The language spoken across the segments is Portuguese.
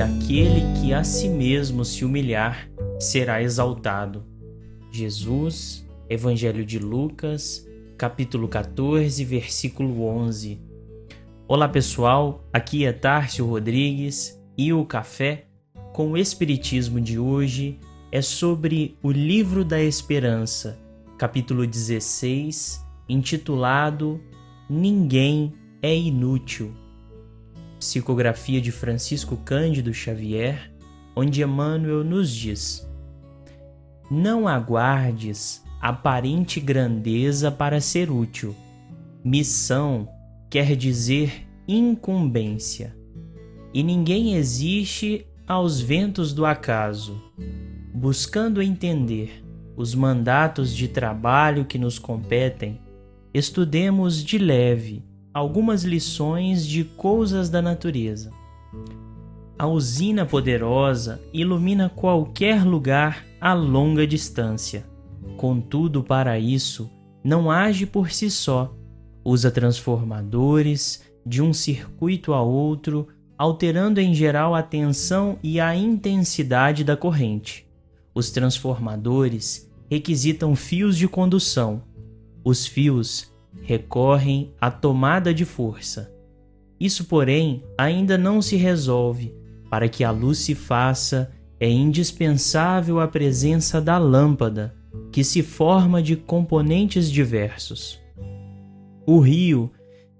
aquele que a si mesmo se humilhar será exaltado. Jesus, Evangelho de Lucas, capítulo 14, versículo 11. Olá pessoal, aqui é Tárcio Rodrigues e o café com o Espiritismo de hoje é sobre o Livro da Esperança, capítulo 16, intitulado Ninguém é Inútil. Psicografia de Francisco Cândido Xavier, onde Emmanuel nos diz: Não aguardes aparente grandeza para ser útil. Missão quer dizer incumbência. E ninguém existe aos ventos do acaso. Buscando entender os mandatos de trabalho que nos competem, estudemos de leve algumas lições de coisas da natureza. A usina poderosa ilumina qualquer lugar a longa distância. Contudo, para isso, não age por si só. Usa transformadores de um circuito a outro, alterando em geral a tensão e a intensidade da corrente. Os transformadores requisitam fios de condução. Os fios recorrem à tomada de força. Isso, porém, ainda não se resolve. Para que a luz se faça, é indispensável a presença da lâmpada, que se forma de componentes diversos. O rio,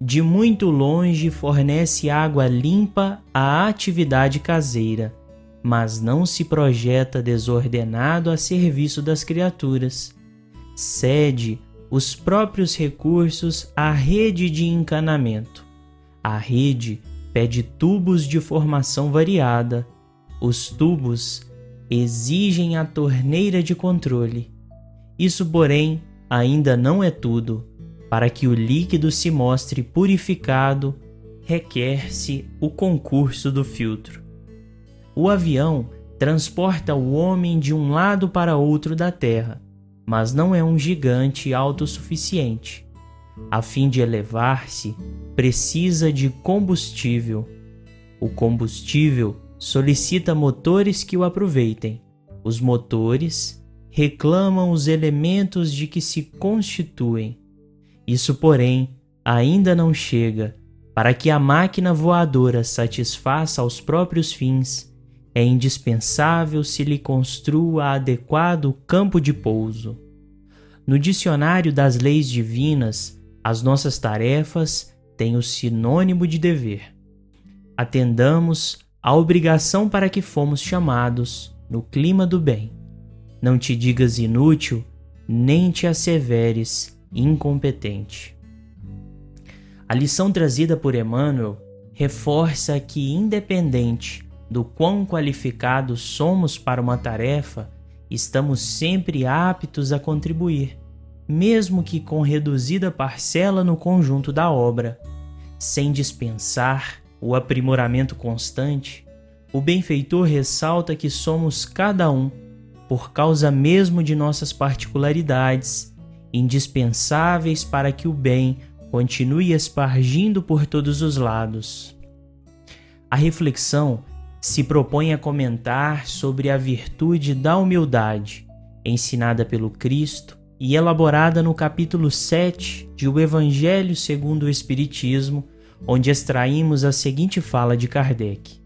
de muito longe, fornece água limpa à atividade caseira, mas não se projeta desordenado a serviço das criaturas. Cede os próprios recursos à rede de encanamento. A rede pede tubos de formação variada. Os tubos exigem a torneira de controle. Isso, porém, ainda não é tudo. Para que o líquido se mostre purificado, requer-se o concurso do filtro. O avião transporta o homem de um lado para outro da Terra mas não é um gigante autossuficiente. A fim de elevar-se, precisa de combustível. O combustível solicita motores que o aproveitem. Os motores reclamam os elementos de que se constituem. Isso, porém, ainda não chega para que a máquina voadora satisfaça aos próprios fins é indispensável se lhe construa adequado campo de pouso. No dicionário das leis divinas, as nossas tarefas têm o sinônimo de dever. Atendamos à obrigação para que fomos chamados no clima do bem. Não te digas inútil, nem te asseveres incompetente. A lição trazida por Emmanuel reforça que, independente do quão qualificados somos para uma tarefa, estamos sempre aptos a contribuir, mesmo que com reduzida parcela no conjunto da obra. Sem dispensar o aprimoramento constante, o benfeitor ressalta que somos cada um, por causa mesmo de nossas particularidades, indispensáveis para que o bem continue espargindo por todos os lados. A reflexão se propõe a comentar sobre a virtude da humildade, ensinada pelo Cristo e elaborada no capítulo 7 de O Evangelho segundo o Espiritismo, onde extraímos a seguinte fala de Kardec: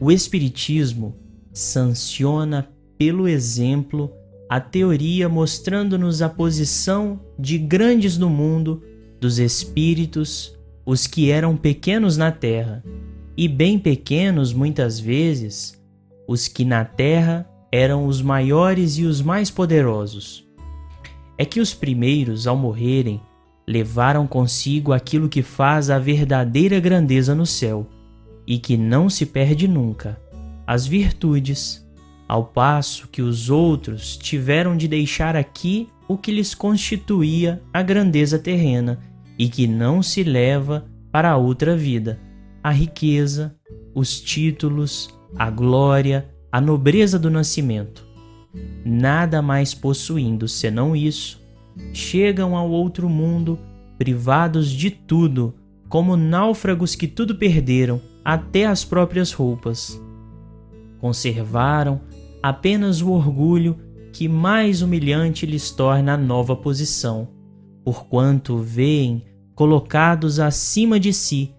O Espiritismo sanciona pelo exemplo a teoria mostrando-nos a posição de grandes no mundo dos espíritos, os que eram pequenos na terra e bem pequenos muitas vezes, os que na terra eram os maiores e os mais poderosos. É que os primeiros, ao morrerem, levaram consigo aquilo que faz a verdadeira grandeza no céu e que não se perde nunca, as virtudes, ao passo que os outros tiveram de deixar aqui o que lhes constituía a grandeza terrena e que não se leva para a outra vida a riqueza, os títulos, a glória, a nobreza do nascimento. Nada mais possuindo senão isso, chegam ao outro mundo privados de tudo como náufragos que tudo perderam, até as próprias roupas. Conservaram apenas o orgulho que mais humilhante lhes torna a nova posição, porquanto veem colocados acima de si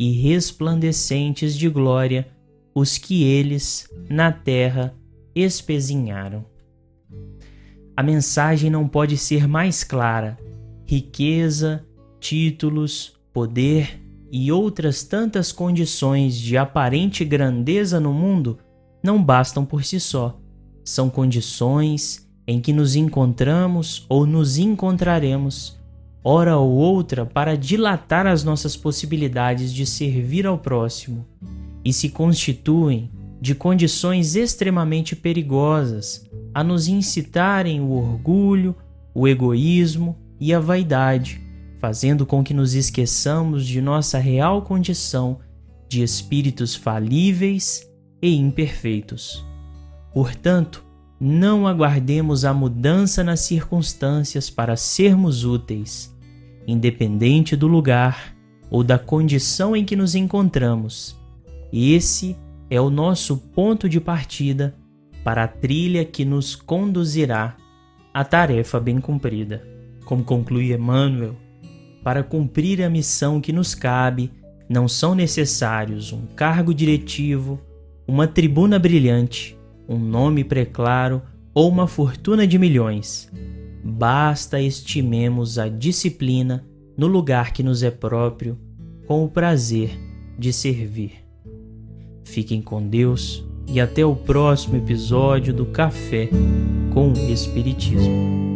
e resplandecentes de glória os que eles na terra espezinharam. A mensagem não pode ser mais clara. Riqueza, títulos, poder e outras tantas condições de aparente grandeza no mundo não bastam por si só. São condições em que nos encontramos ou nos encontraremos, hora ou outra, para dilatar as nossas possibilidades de servir ao próximo, e se constituem de condições extremamente perigosas a nos incitarem o orgulho, o egoísmo e a vaidade, fazendo com que nos esqueçamos de nossa real condição de espíritos falíveis e imperfeitos. Portanto, não aguardemos a mudança nas circunstâncias para sermos úteis, independente do lugar ou da condição em que nos encontramos. Esse é o nosso ponto de partida para a trilha que nos conduzirá à tarefa bem cumprida. Como conclui Emmanuel, para cumprir a missão que nos cabe, não são necessários um cargo diretivo, uma tribuna brilhante, um nome preclaro ou uma fortuna de milhões. Basta estimemos a disciplina no lugar que nos é próprio, com o prazer de servir. Fiquem com Deus e até o próximo episódio do Café com o Espiritismo.